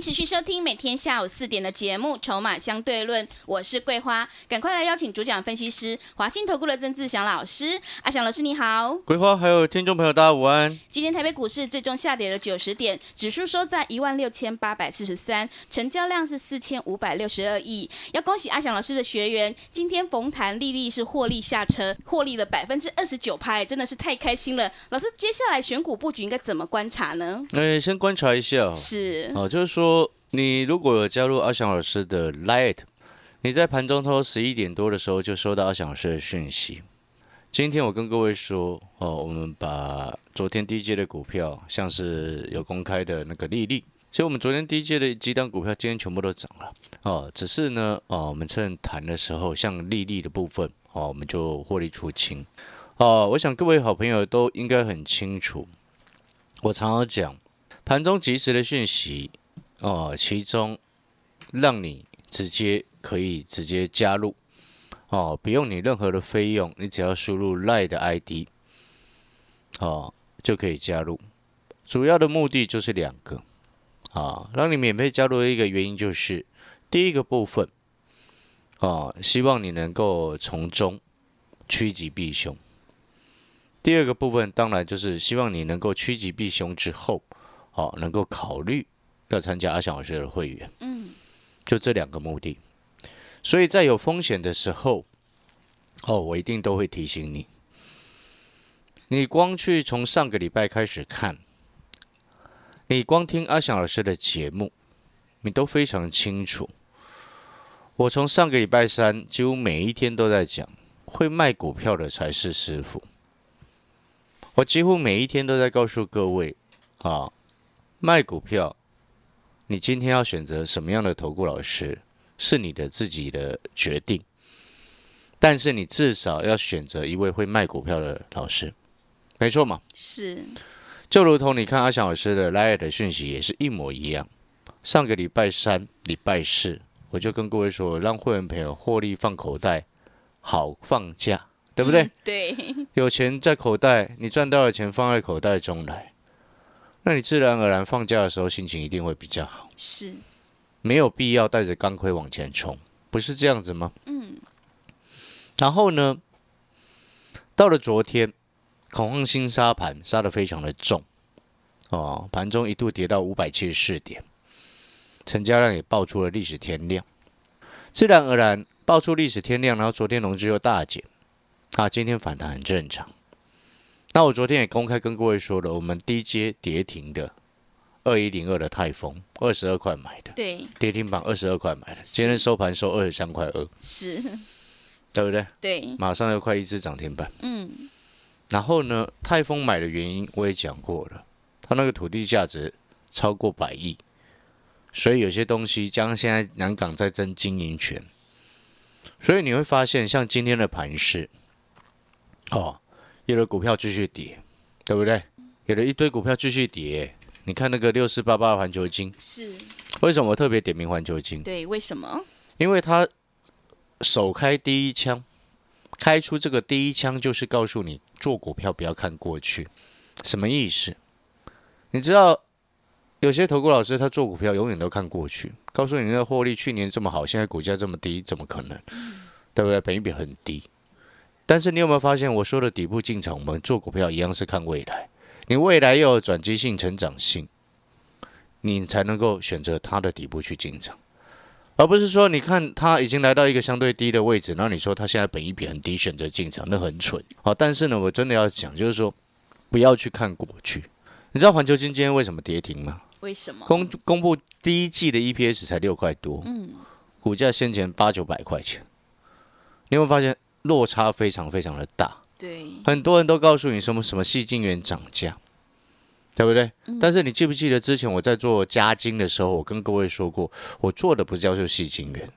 持续收听每天下午四点的节目《筹码相对论》，我是桂花，赶快来邀请主讲分析师华信投顾的曾志祥老师。阿祥老师你好，桂花还有听众朋友大家午安。今天台北股市最终下跌了九十点，指数收在一万六千八百四十三，成交量是四千五百六十二亿。要恭喜阿祥老师的学员，今天逢弹利利是获利下车，获利了百分之二十九拍，真的是太开心了。老师，接下来选股布局应该怎么观察呢？哎，先观察一下哦，是哦，就是说说你如果有加入阿翔老师的 Light，你在盘中头十一点多的时候就收到阿翔老师的讯息。今天我跟各位说哦，我们把昨天低阶的股票，像是有公开的那个利率，所以我们昨天低阶的几档股票今天全部都涨了哦。只是呢哦，我们趁谈的时候，像利率的部分哦，我们就获利出清哦。我想各位好朋友都应该很清楚，我常常讲盘中及时的讯息。哦，其中让你直接可以直接加入哦，不用你任何的费用，你只要输入赖的 ID 哦就可以加入。主要的目的就是两个啊，让你免费加入的一个原因就是第一个部分哦，希望你能够从中趋吉避凶。第二个部分当然就是希望你能够趋吉避凶之后，哦，能够考虑。要参加阿翔老师的会员，嗯，就这两个目的。所以在有风险的时候，哦，我一定都会提醒你。你光去从上个礼拜开始看，你光听阿翔老师的节目，你都非常清楚。我从上个礼拜三几乎每一天都在讲，会卖股票的才是师傅。我几乎每一天都在告诉各位，啊，卖股票。你今天要选择什么样的投顾老师，是你的自己的决定。但是你至少要选择一位会卖股票的老师，没错嘛？是。就如同你看阿翔老师的 Live 的讯息也是一模一样。上个礼拜三、礼拜四，我就跟各位说，让会员朋友获利放口袋，好放假，对不对？对。有钱在口袋，你赚到的钱放在口袋中来。那你自然而然放假的时候心情一定会比较好，是，没有必要带着钢盔往前冲，不是这样子吗？嗯。然后呢，到了昨天，恐慌性杀盘杀的非常的重，哦，盘中一度跌到五百七十四点，成交量也爆出了历史天量，自然而然爆出历史天量，然后昨天融资又大减，啊，今天反弹很正常。那我昨天也公开跟各位说了，我们低阶跌停的二一零二的泰丰，二十二块买的，对，跌停板二十二块买的，今天收盘收二十三块二，是，对不对？对，马上要快一只涨停板，嗯。然后呢，泰丰买的原因我也讲过了，它那个土地价值超过百亿，所以有些东西将现在南港在争经营权，所以你会发现像今天的盘市，哦。有的股票继续跌，对不对？有的一堆股票继续跌。你看那个六四八八环球金，是为什么我特别点名环球金？对，为什么？因为它首开第一枪，开出这个第一枪就是告诉你做股票不要看过去，什么意思？你知道有些投顾老师他做股票永远都看过去，告诉你那个获利去年这么好，现在股价这么低，怎么可能？对不对？本益比很低。但是你有没有发现，我说的底部进场，我们做股票一样是看未来。你未来要有转机性、成长性，你才能够选择它的底部去进场，而不是说你看它已经来到一个相对低的位置，然后你说它现在本一比很低，选择进场，那很蠢。好，但是呢，我真的要讲，就是说不要去看过去。你知道环球金今天为什么跌停吗？为什么？公公布第一季的 EPS 才六块多，嗯，股价先前八九百块钱，你有没有发现？落差非常非常的大，对，很多人都告诉你什么什么细晶元涨价，对不对？但是你记不记得之前我在做加金的时候，我跟各位说过，我做的不叫做细晶圆，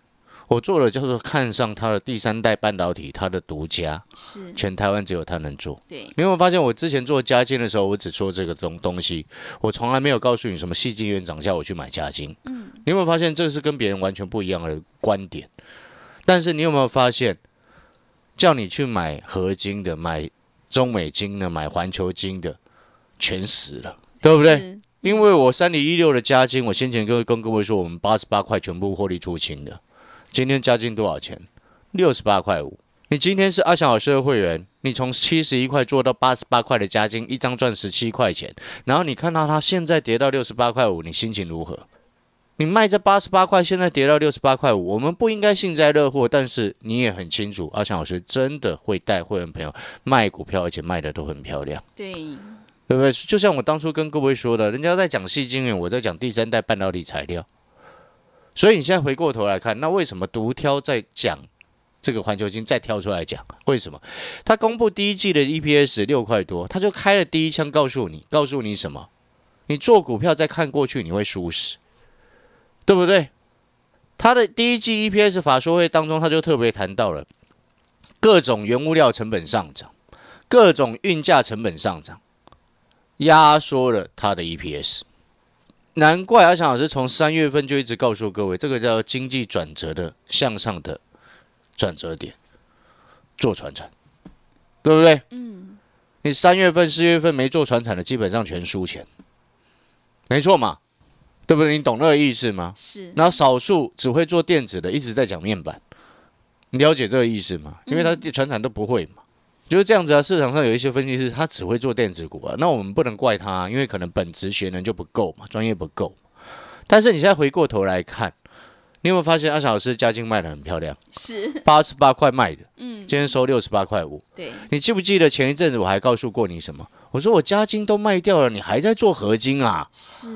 我做的叫做看上它的第三代半导体，它的独家，是，全台湾只有它能做。对，你有没有发现，我之前做加金的时候，我只说这个东东西，我从来没有告诉你什么细晶圆涨价我去买加金。嗯，你有没有发现这是跟别人完全不一样的观点？但是你有没有发现，叫你去买合金的、买中美金的、买环球金的，全死了，对不对？因为我三零一六的加金，我先前跟跟各位说，我们八十八块全部获利出清的。今天加金多少钱？六十八块五。你今天是阿翔老师的会员，你从七十一块做到八十八块的加金，一张赚十七块钱。然后你看到它现在跌到六十八块五，你心情如何？你卖这八十八块，现在跌到六十八块五，我们不应该幸灾乐祸，但是你也很清楚，阿强老师真的会带会员朋友卖股票，而且卖的都很漂亮。对，对不对？就像我当初跟各位说的，人家在讲细晶圆，我在讲第三代半导体材料。所以你现在回过头来看，那为什么独挑在讲这个环球金再挑出来讲？为什么？他公布第一季的 EPS 六块多，他就开了第一枪，告诉你，告诉你什么？你做股票再看过去，你会输死，对不对？他的第一季 EPS 法说会当中，他就特别谈到了各种原物料成本上涨，各种运价成本上涨。压缩了他的 EPS。难怪阿强老师从三月份就一直告诉各位，这个叫经济转折的向上的转折点，做船产，对不对？嗯。你三月份、四月份没做船产的，基本上全输钱，没错嘛，对不对？你懂那个意思吗？是，然后少数只会做电子的，一直在讲面板，你了解这个意思吗？因为他船产都不会嘛。就是这样子啊，市场上有一些分析师，他只会做电子股啊，那我们不能怪他，因为可能本职学能就不够嘛，专业不够。但是你现在回过头来看，你有没有发现阿小老师加金卖的很漂亮，是，八十八块卖的，嗯，今天收六十八块五。对，你记不记得前一阵子我还告诉过你什么？我说我加金都卖掉了，你还在做合金啊？是，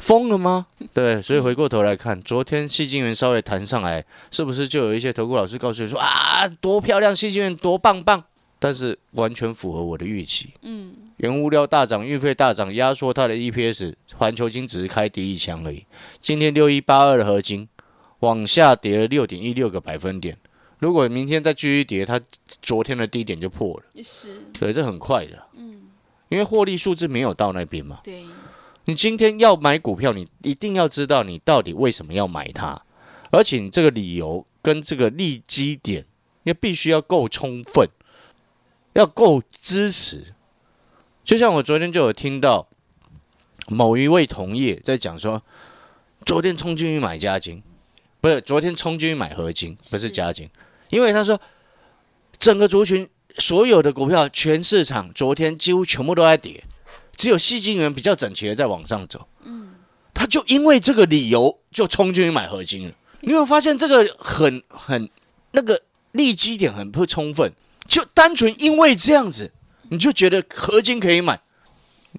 疯了吗？对，所以回过头来看，昨天戏精元稍微弹上来，是不是就有一些投顾老师告诉你说啊，多漂亮，戏精元多棒棒？但是完全符合我的预期。嗯，原物料大涨，运费大涨，压缩它的 EPS。环球金只是开第一枪而已。今天六一八二的合金往下跌了六点一六个百分点。如果明天再继续跌，它昨天的低点就破了。是，对，这很快的。嗯，因为获利数字没有到那边嘛。对，你今天要买股票，你一定要知道你到底为什么要买它，而且你这个理由跟这个利基点也必须要够充分。要够支持，就像我昨天就有听到某一位同业在讲说，昨天冲进去买加金，不是昨天冲进去买合金，不是加金，因为他说整个族群所有的股票全市场昨天几乎全部都在跌，只有细晶圆比较整齐的在往上走。嗯，他就因为这个理由就冲进去买合金了。你有没有发现这个很很那个利基点很不充分？就单纯因为这样子，你就觉得合金可以买，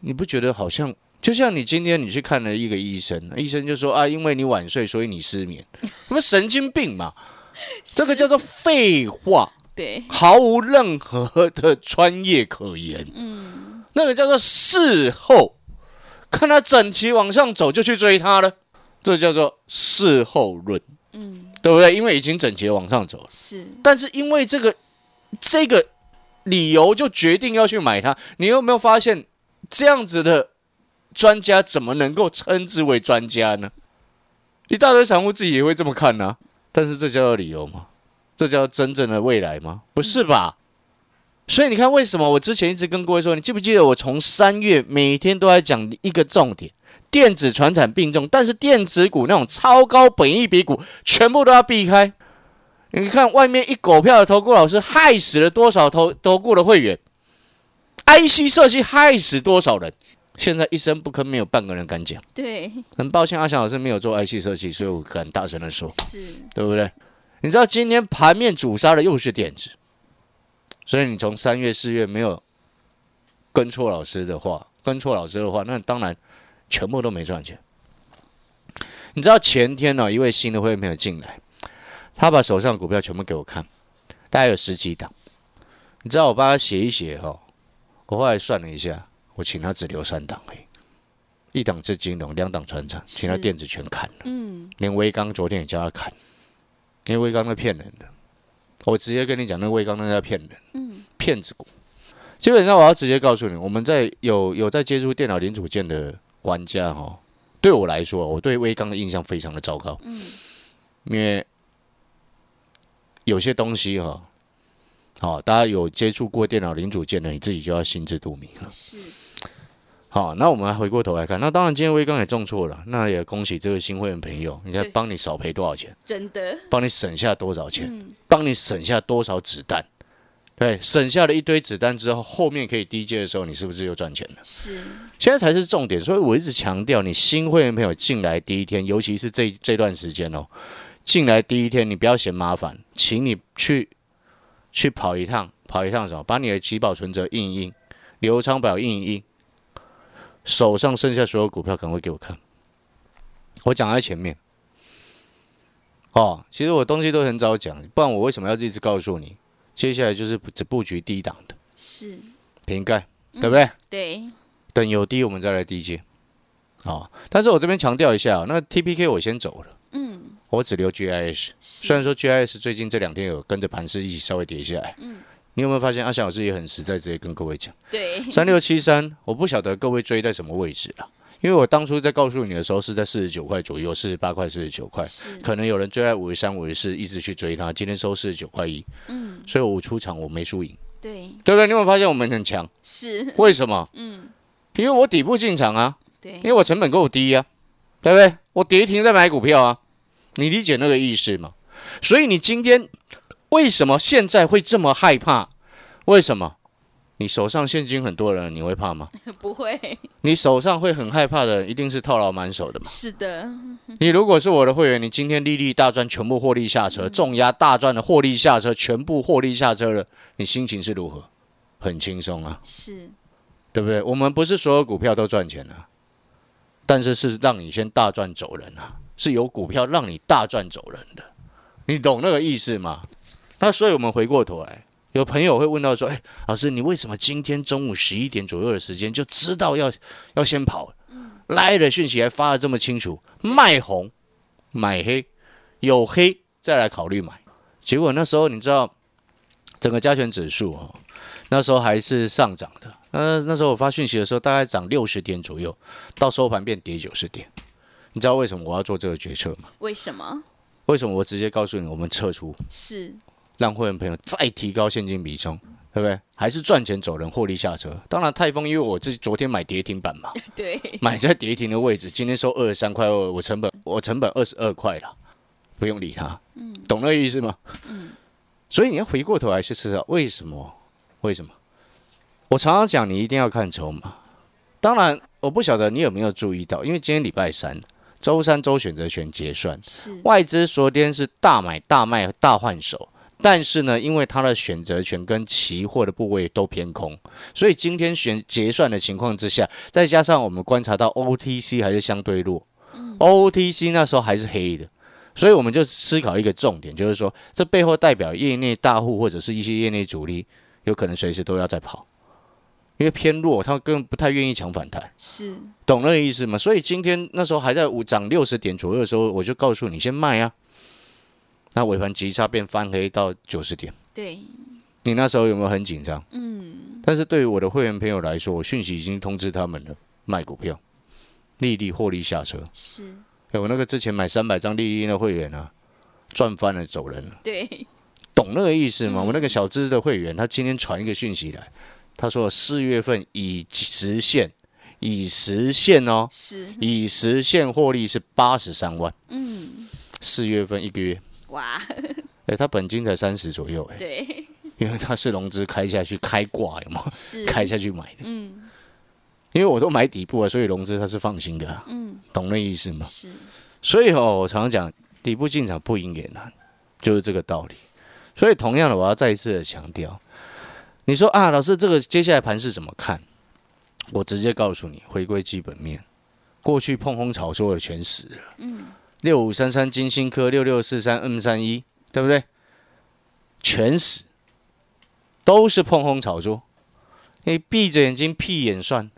你不觉得好像就像你今天你去看了一个医生，医生就说啊，因为你晚睡，所以你失眠，什么神经病嘛？这个叫做废话，对，毫无任何的专业可言。嗯，那个叫做事后看他整齐往上走就去追他了，这叫做事后论。嗯，对不对？因为已经整齐往上走了，是，但是因为这个。这个理由就决定要去买它，你有没有发现这样子的专家怎么能够称之为专家呢？一大堆散户自己也会这么看呢，但是这叫做理由吗？这叫真正的未来吗？不是吧？所以你看，为什么我之前一直跟各位说，你记不记得我从三月每天都在讲一个重点：电子、传产并重，但是电子股那种超高本益比股全部都要避开。你看外面一狗票的投顾老师害死了多少投投顾的会员？IC 设计害死多少人？现在一声不吭，没有半个人敢讲。对，很抱歉，阿翔老师没有做 IC 设计，所以我敢大声的说，是对不对？你知道今天盘面主杀的又是电子，所以你从三月四月没有跟错老师的话，跟错老师的话，那当然全部都没赚钱。你知道前天呢，一位新的会员朋友进来。他把手上股票全部给我看，大概有十几档。你知道我帮他写一写哈，我后来算了一下，我请他只留三档嘿。一档是金融，两档船长，请他是电子全砍了，嗯，连威刚昨天也叫他砍，因为威刚那骗人的，我直接跟你讲，那威刚那在骗人，嗯，骗子股。基本上我要直接告诉你，我们在有有在接触电脑零组件的玩家哦，对我来说，我对威刚的印象非常的糟糕，嗯，因为有些东西哈、好、大家有接触过电脑零组件的，你自己就要心知肚明了。是，好，那我们回过头来看，那当然今天威刚也中错了，那也恭喜这位新会员朋友，你看帮你少赔多少钱，真的，帮你省下多少钱，嗯，帮你省下多少子弹，对，省下了一堆子弹之后，后面可以低阶的时候，你是不是又赚钱了？是，现在才是重点，所以我一直强调，你新会员朋友进来第一天，尤其是这这段时间哦，进来第一天你不要嫌麻烦，请你去去跑一趟，跑一趟什么？把你的集保存折印一印，流仓表印一印，手上剩下所有股票赶快给我看。我讲在前面。哦，其实我东西都很早讲，不然我为什么要一直告诉你？接下来就是只布局低档的是，瓶盖，对不对？对，等有低我们再来低接。哦、但是我这边强调一下，那 TPK 我先走了，嗯，我只留 GIS。虽，然说 GIS 最近这两天有跟着盘势一起稍微跌下来，嗯，你有没有发现阿翔老师也很实在，直接跟各位讲，对，三六七三，我不晓得各位追在什么位置了，因为我当初在告诉你的时候是在四十九块左右，四十八块、四十九块，可能有人追在五十三、五十四，一直去追它，今天收四十九块一，嗯，所以我出场我没输赢，对，对不对？你有没有发现我们很强？是，为什么？嗯，因为我底部进场啊。对因，为我成本够低啊、对不对？我跌停再买股票啊，你理解那个意思吗？所以你今天为什么现在会这么害怕？为什么？你手上现金很多人，你会怕吗？不会，你手上会很害怕的，一定是套牢满手的嘛。是的，你如果是我的会员，你今天利率大赚，全部获利下车，重压大赚的获利下车，全部获利下车了，你心情是如何？很轻松啊。是，对不对？我们不是所有股票都赚钱啊，但是是让你先大赚走人啊，是有股票让你大赚走人的，你懂那个意思吗？那所以我们回过头来，有朋友会问到说：“哎，老师，你为什么今天中午十一点左右的时间就知道要要先跑？来的讯息还发的这么清楚，卖红买黑，有黑再来考虑买。结果那时候你知道，整个加权指数哦，那时候还是上涨的。那那时候我发讯息的时候，大概涨六十点左右，到收盘变跌九十点。你知道为什么我要做这个决策吗？为什么？为什么我直接告诉你，我们撤出，是，让会员朋友再提高现金比重，对不对？还是赚钱走人，获利下车。当然，泰丰因为我自己昨天买跌停板嘛，对，买在跌停的位置，今天收二十三块二，我成本我成本二十二块了，不用理它，懂那个意思吗？所以你要回过头来去思考，为什么？为什么？我常常讲，你一定要看筹码。当然，我不晓得你有没有注意到，因为今天礼拜三，周三周选择权结算，是，外资昨天是大买大卖大换手，但是呢，因为它的选择权跟期货的部位都偏空，所以今天选结算的情况之下，再加上我们观察到 OTC 还是相对弱、o t c 那时候还是黑的，所以我们就思考一个重点，就是说这背后代表业内大户或者是一些业内主力，有可能随时都要在跑，因为偏弱，他们根本不太愿意抢反弹。是，懂那个意思吗？所以今天那时候还在五涨六十点左右的时候，我就告诉你先卖啊。那尾盘急杀变翻黑到九十点，对，你那时候有没有很紧张？嗯，但是对于我的会员朋友来说，我讯息已经通知他们了，卖股票，利率获利下车。是，哎，我那个之前买三百张利率的会员啊，赚翻了走人。了，对，懂那个意思吗？我那个小资的会员，他今天传一个讯息来，他说四月份已实现，已实现哦，是，已实现获利是八十三万，嗯，四月份一个月，哇，哎、他本金才三十左右、哎，对，因为他是融资开下去开挂，有吗？是，开下去买的，嗯因为我都买底部啊，所以融资他是放心的、啊，嗯，懂那意思吗？是，所以哦，我常常讲底部进场不赢也难，就是这个道理。所以同样的，我要再一次的强调，你说啊，老师这个接下来盘是怎么看？我直接告诉你，回归基本面，过去碰轰炒作的全死了。嗯，六五三三金星科六六四三 M 三一，对不对？全死，都是碰轰炒作。你闭着眼睛屁眼算，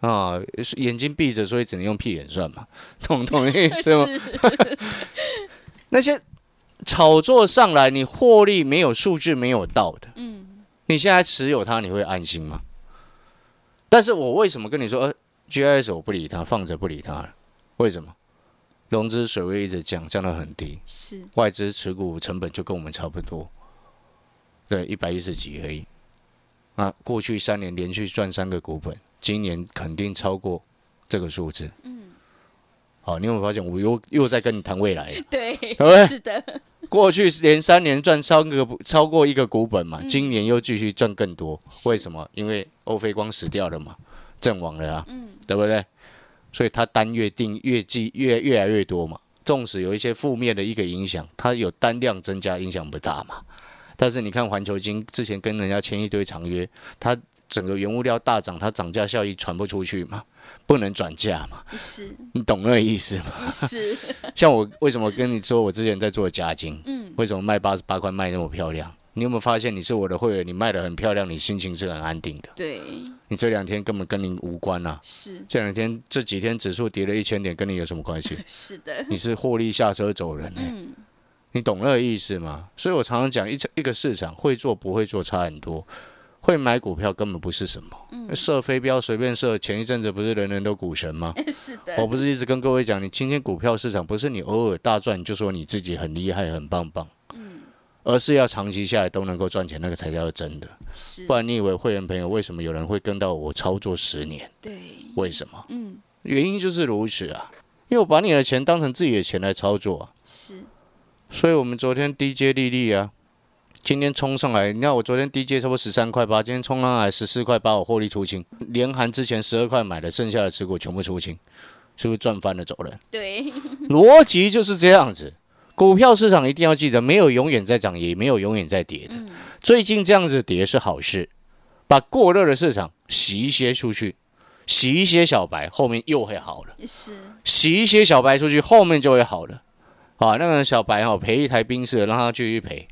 啊，眼睛闭着，所以只能用屁眼算嘛，懂懂意思吗？是，那些炒作上来，你获利没有数据没有到的，嗯，你现在持有它，你会安心吗？但是我为什么跟你说，呃，GIS 我不理它，放着不理它了？为什么？融资水位一直降，降到很低，是，外资持股成本就跟我们差不多，对，一百一十几而已。啊，过去三年连续赚三个股本，今年肯定超过这个数字。嗯，好，你有没有发现我又又在跟你谈未来？对对，是的，过去连三年赚三个超过一个股本嘛，今年又继续赚更多，为什么？因为欧菲光死掉了嘛，阵亡了啊，嗯，对不对？所以它单月订月计越越来越多嘛，纵使有一些负面的一个影响，它有单量增加，影响不大嘛。但是你看环球金之前跟人家签一堆长约，它整个原物料大涨，它涨价效益传不出去嘛，不能转嫁嘛，是你懂那个意思吗？是，像我为什么跟你说我之前在做加金，嗯，为什么卖八十八块卖那么漂亮？你有没有发现你是我的会员，你卖的很漂亮，你心情是很安定的。对，你这两天根本跟您无关啊，是这两天这几天指数跌了一千点，跟你有什么关系？是的，你是获利下车走人、欸，嗯，你懂那个意思吗？所以我常常讲，一一个市场会做不会做差很多。会买股票根本不是什么，嗯射飞镖随便射。前一阵子不是人人都股神吗？是的，我不是一直跟各位讲，你今天股票市场不是你偶尔大赚就说你自己很厉害很棒棒，而是要长期下来都能够赚钱，那个才叫真的。是不，然你以为会员朋友为什么有人会跟到我操作十年？对，为什么？嗯，原因就是如此啊，因为我把你的钱当成自己的钱来操作啊。是，所以我们昨天 DJ 利率啊，今天冲上来，你看我昨天 DJ 差不多十三块八，今天冲上来十四块八，我获利出清，连含之前十二块买的剩下的持股全部出清，是不是赚翻了走人？对，逻辑就是这样子。股票市场一定要记得，没有永远在涨，也没有永远在跌的。嗯，最近这样子跌是好事，把过热的市场洗一些出去，洗一些小白，后面又会好了。是，洗一些小白出去，后面就会好了。啊，那个小白哈、赔一台冰室，让他继续赔，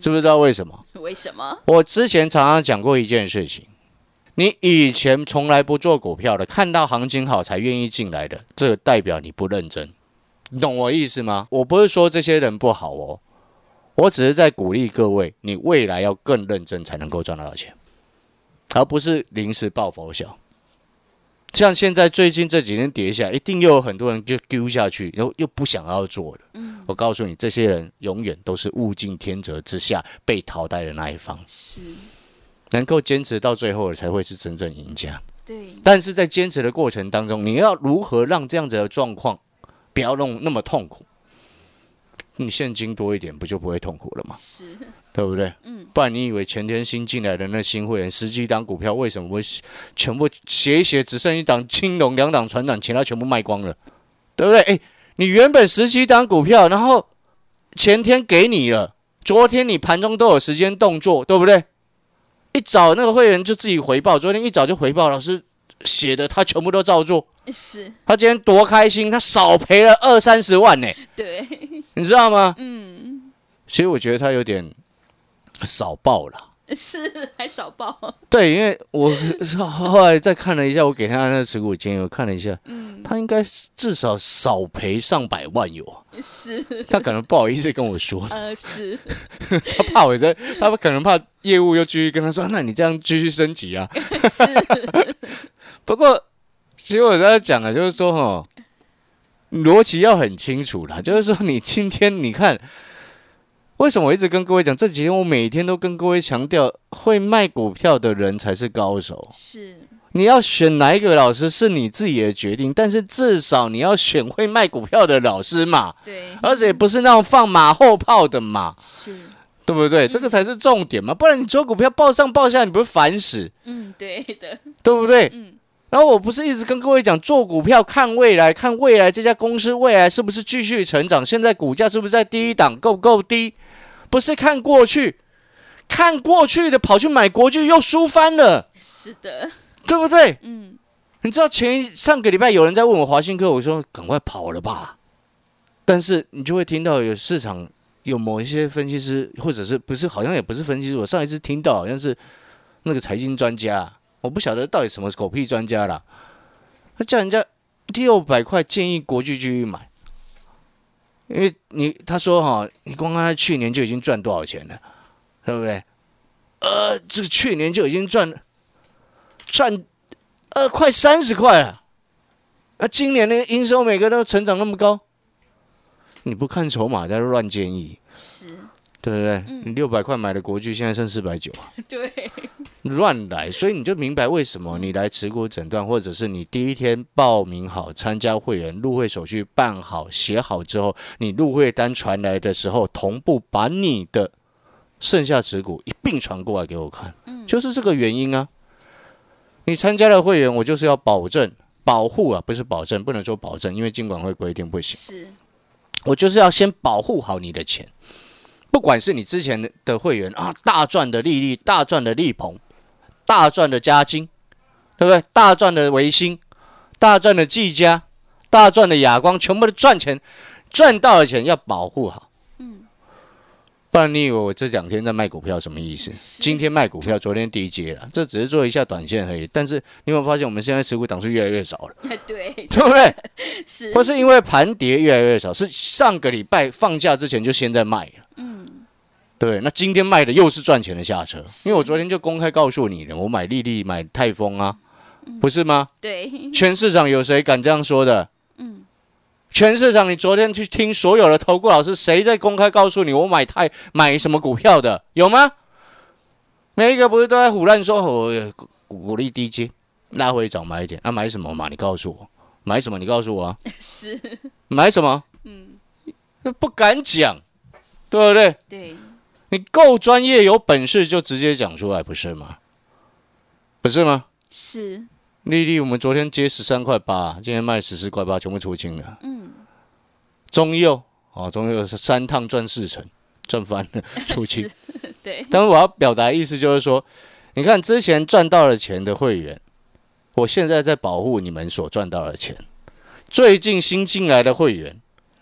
知不知道为什么？为什么？我之前常常讲过一件事情，你以前从来不做股票的，看到行情好才愿意进来的，这代表你不认真，你懂我意思吗？我不是说这些人不好哦，我只是在鼓励各位，你未来要更认真才能够赚得到钱，而不是临时抱佛脚。像现在最近这几天跌下，一定又有很多人就丢下去，然后又不想要做了。嗯，我告诉你，这些人永远都是物竞天择之下被淘汰的那一方。是，能够坚持到最后的才会是真正赢家。对，但是在坚持的过程当中，你要如何让这样子的状况不要弄那么痛苦？你现金多一点，不就不会痛苦了吗？是，对不对？嗯，不然你以为前天新进来的那新会员十几档股票，为什么会全部写一写，只剩一档青龙、两档船长，其他全部卖光了，对不对？哎，你原本十几档股票，然后前天给你了，昨天你盘中都有时间动作，对不对？一早那个会员就自己回报，昨天一早就回报，老师写的他全部都照做，是，他今天多开心，他少赔了二三十万呢，对，你知道吗？嗯，所以我觉得他有点少报了。是，还少报，对，因为我后来再看了一下，我给他那个持股建议，我看了一下，嗯，他应该至少少赔上百万有。啊。是，他可能不好意思跟我说，呃，是，他怕我在，他可能怕业务又继续跟他说，那你这样继续升级啊。是，不过，其实我在讲啊，就是说哈，逻辑要很清楚啦。就是说，你今天你看，为什么我一直跟各位讲，这几天我每天都跟各位强调，会卖股票的人才是高手。是，你要选哪一个老师是你自己的决定，但是至少你要选会卖股票的老师嘛，对，而且不是那种放马后炮的嘛，是，对不对？这个才是重点嘛，不然你做股票报上报下，你不是烦死，嗯，对的，对不对？嗯，然后我不是一直跟各位讲，做股票看未来，看未来这家公司未来是不是继续成长，现在股价是不是在第一档，够不够低？不是看过去，看过去的跑去买国剧又输翻了，是的，对不对？嗯，你知道前上个礼拜有人在问我华信科，我说赶快跑了吧。但是你就会听到有市场有某一些分析师，或者是不是好像也不是分析师，我上一次听到好像是那个财经专家，我不晓得到底什么狗屁专家啦。他叫人家六百块，建议国巨继续买，因为你他说哈，你光看他去年就已经赚多少钱了，对不对？呃，这个去年就已经赚赚呃快三十块了，那今年的营收每个都成长那么高，你不看筹码在乱建议，是，对不对？你六百块买的国巨，现在剩四百九啊。对，乱来，所以你就明白为什么你来持股诊断，或者是你第一天报名好参加会员入会手续办好写好之后，你入会单传来的时候，同步把你的剩下持股一并传过来给我看，就是这个原因啊。你参加了会员，我就是要保证保护啊，不是保证，不能说保证，因为监管会规定不行。是，我就是要先保护好你的钱，不管是你之前的会员啊，大赚的利率、大赚的利鹏、大赚的嘉金，对不对？大赚的维新、大赚的技嘉、大赚的亚光，全部都赚钱，赚到的钱要保护好。嗯不然你以为我这两天在卖股票什么意思？今天卖股票，昨天低阶了，这只是做一下短线而已。但是你有没有发现，我们现在持股档数越来越少了，对，对不对？是，或是因为盘跌越来越少，是上个礼拜放假之前就先在卖了，嗯，对。那今天卖的又是赚钱的下车，因为我昨天就公开告诉你了，我买丽丽、买泰丰啊，不是吗？对，全市场有谁敢这样说的？嗯，全市场你昨天去听所有的投顾老师，谁在公开告诉你我买泰买什么股票的？有吗？每一个不是都在胡乱说我股股利低阶，拉回早买一点，啊，买什么嘛？你告诉我，买什么？你告诉我啊。是，买什么？嗯，不敢讲，对不对？对，你够专业有本事就直接讲出来，不是吗？不是吗？是，丽丽，我们昨天接十三块八，今天卖十四块八，全部出清了。嗯，中佑哦，中佑是三趟赚四成，赚翻了，出清。对，但是我要表达意思就是说，你看之前赚到了钱的会员，我现在在保护你们所赚到的钱；最近新进来的会员，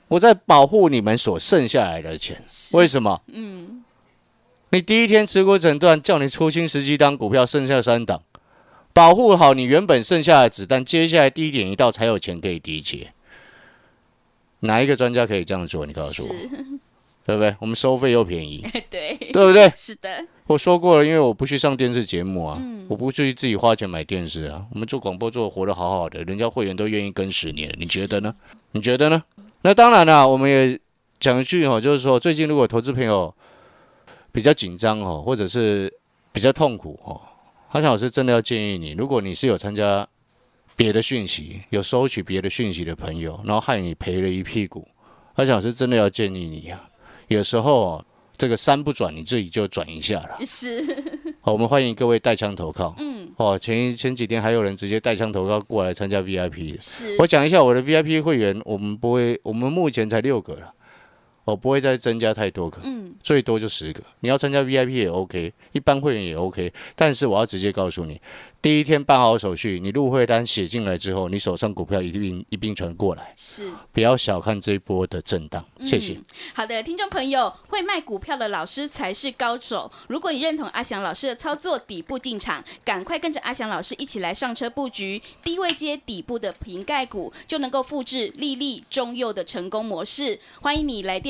我在保护你们所剩下来的钱。为什么？嗯，你第一天持股诊断叫你出清十几档股票，剩下三档，保护好你原本剩下的子弹，接下来低点一到才有钱可以低接。哪一个专家可以这样做？你告诉我。对不对？我们收费又便宜，对对不对？是的，我说过了，因为我不去上电视节目啊，我不去自己花钱买电视啊。我们做广播做活得好好的，人家会员都愿意跟十年，你觉得呢？你觉得呢？那当然了，我们也讲一句哦，就是说最近如果投资朋友比较紧张哦，或者是比较痛苦哦，阿强老师真的要建议你，如果你是有参加别的讯息、有收取别的讯息的朋友，然后害你赔了一屁股，阿强老师真的要建议你呀。有时候这个山不转，你自己就转一下了。是，好，我们欢迎各位带枪投靠。嗯，哦，前前几天还有人直接带枪投靠过来参加 VIP 是，我讲一下我的 VIP 会员，我们不会，我们目前才六个了，我不会再增加太多个，嗯，最多就十个。你要参加 VIP 也 OK，一般会员也 OK，但是我要直接告诉你。第一天办好手续，你入会单写进来之后，你手上股票一并一并传过来。是，不要小看这一波的震荡。谢谢。好的，听众朋友，会卖股票的老师才是高手。如果你认同阿翔老师的操作，底部进场，赶快跟着阿翔老师一起来上车布局低位接底部的瓶盖股，就能够复制利利中右的成功模式。欢迎你来电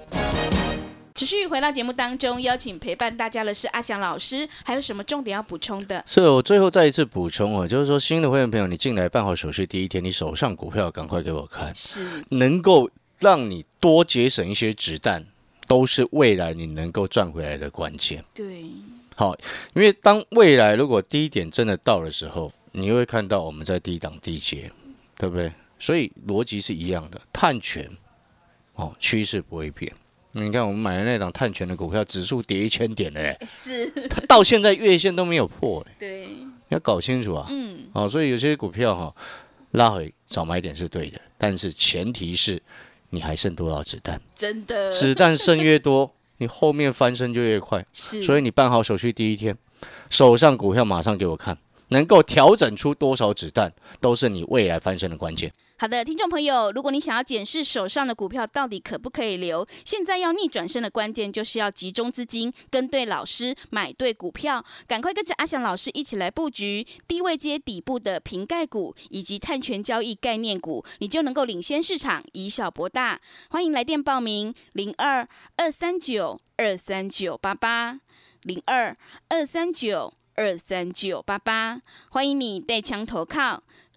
持续回到节目当中，邀请陪伴大家的是阿翔老师，还有什么重点要补充的？是我最后再一次补充哦，就是说新的会员朋友，你进来办好手续第一天，你手上股票赶快给我看，是能够让你多节省一些子弹，都是未来你能够赚回来的关键。对。好，因为当未来如果低点真的到的时候，你会看到我们在低档低阶，对不对？所以逻辑是一样的，探权哦，趋势不会变。你看我们买的那档碳权的股票，指数跌一千点了，哎，是，它到现在月线都没有破，哎，对，你要搞清楚啊。嗯，哦，所以有些股票哈、拉回早买点是对的，但是前提是你还剩多少子弹，真的。子弹剩越多，你后面翻身就越快。是，所以你办好手续第一天，手上股票马上给我看，能够调整出多少子弹，都是你未来翻身的关键。好的，听众朋友，如果你想要检视手上的股票到底可不可以留，现在要逆转身的关键就是要集中资金，跟对老师，买对股票，赶快跟着阿翔老师一起来布局低位接底部的瓶盖股以及碳权交易概念股，你就能够领先市场，以小博大。欢迎来电报名：零二二三九二三九八八零二二三九二三九八八，欢迎你带枪投靠。